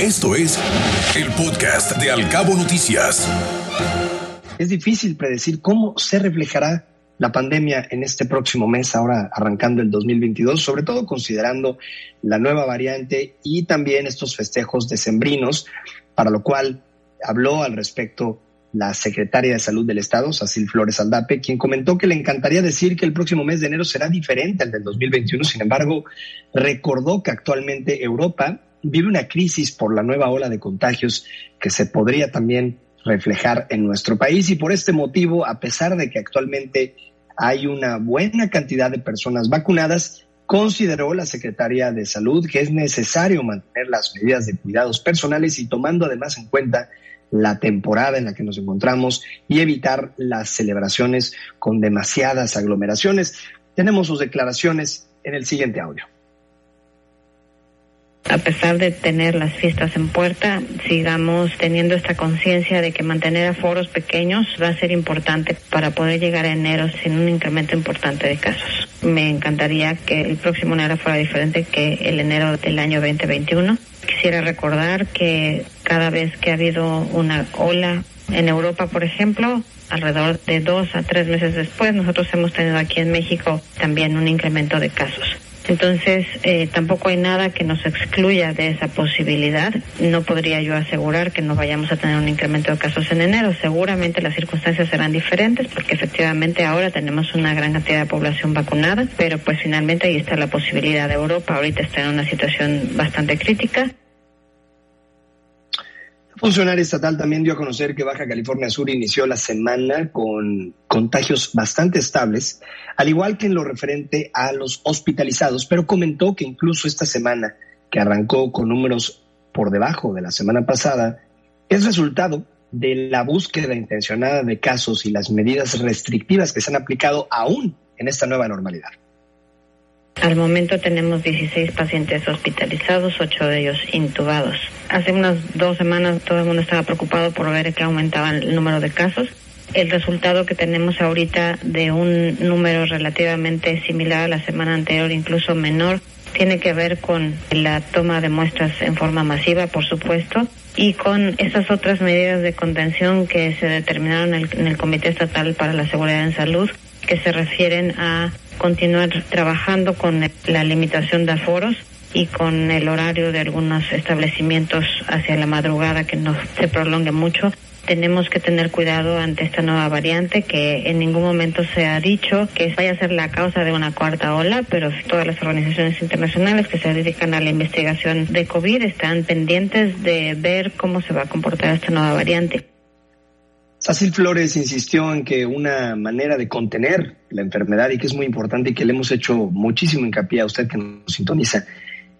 Esto es el podcast de Alcabo Noticias. Es difícil predecir cómo se reflejará la pandemia en este próximo mes, ahora arrancando el 2022, sobre todo considerando la nueva variante y también estos festejos decembrinos, para lo cual habló al respecto la secretaria de Salud del Estado, Sacil Flores Aldape, quien comentó que le encantaría decir que el próximo mes de enero será diferente al del 2021. Sin embargo, recordó que actualmente Europa vive una crisis por la nueva ola de contagios que se podría también reflejar en nuestro país y por este motivo, a pesar de que actualmente hay una buena cantidad de personas vacunadas, consideró la secretaria de Salud que es necesario mantener las medidas de cuidados personales y tomando además en cuenta la temporada en la que nos encontramos y evitar las celebraciones con demasiadas aglomeraciones. Tenemos sus declaraciones en el siguiente audio. A pesar de tener las fiestas en puerta, sigamos teniendo esta conciencia de que mantener aforos pequeños va a ser importante para poder llegar a enero sin un incremento importante de casos. Me encantaría que el próximo enero fuera diferente que el enero del año 2021 Quisiera recordar que cada vez que ha habido una ola en Europa, por ejemplo, alrededor de dos a tres meses después, nosotros hemos tenido aquí en México también un incremento de casos. Entonces, eh, tampoco hay nada que nos excluya de esa posibilidad. No podría yo asegurar que no vayamos a tener un incremento de casos en enero. Seguramente las circunstancias serán diferentes porque efectivamente ahora tenemos una gran cantidad de población vacunada, pero pues finalmente ahí está la posibilidad de Europa. Ahorita está en una situación bastante crítica funcionario estatal también dio a conocer que Baja California Sur inició la semana con contagios bastante estables, al igual que en lo referente a los hospitalizados, pero comentó que incluso esta semana, que arrancó con números por debajo de la semana pasada, es resultado de la búsqueda intencionada de casos y las medidas restrictivas que se han aplicado aún en esta nueva normalidad. Al momento tenemos 16 pacientes hospitalizados, 8 de ellos intubados. Hace unas dos semanas todo el mundo estaba preocupado por ver que aumentaba el número de casos. El resultado que tenemos ahorita de un número relativamente similar a la semana anterior, incluso menor, tiene que ver con la toma de muestras en forma masiva, por supuesto, y con esas otras medidas de contención que se determinaron en el, en el Comité Estatal para la Seguridad en Salud, que se refieren a continuar trabajando con la limitación de aforos y con el horario de algunos establecimientos hacia la madrugada que no se prolongue mucho. Tenemos que tener cuidado ante esta nueva variante que en ningún momento se ha dicho que vaya a ser la causa de una cuarta ola, pero todas las organizaciones internacionales que se dedican a la investigación de COVID están pendientes de ver cómo se va a comportar esta nueva variante. Sacil Flores insistió en que una manera de contener la enfermedad y que es muy importante y que le hemos hecho muchísimo hincapié a usted que nos sintoniza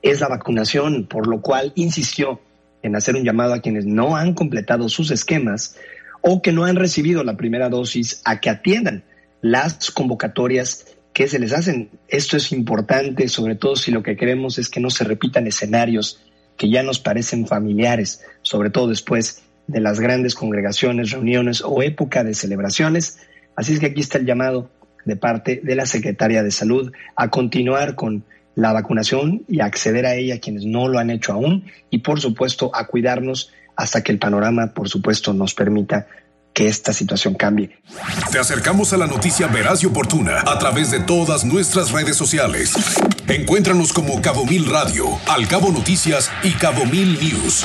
es la vacunación, por lo cual insistió en hacer un llamado a quienes no han completado sus esquemas o que no han recibido la primera dosis a que atiendan las convocatorias que se les hacen. Esto es importante, sobre todo si lo que queremos es que no se repitan escenarios que ya nos parecen familiares, sobre todo después de las grandes congregaciones, reuniones o época de celebraciones. Así es que aquí está el llamado de parte de la Secretaria de Salud a continuar con la vacunación y acceder a ella quienes no lo han hecho aún y por supuesto a cuidarnos hasta que el panorama por supuesto nos permita que esta situación cambie. Te acercamos a la noticia veraz y oportuna a través de todas nuestras redes sociales. Encuéntranos como Cabo Mil Radio, Al Cabo Noticias y Cabo Mil News.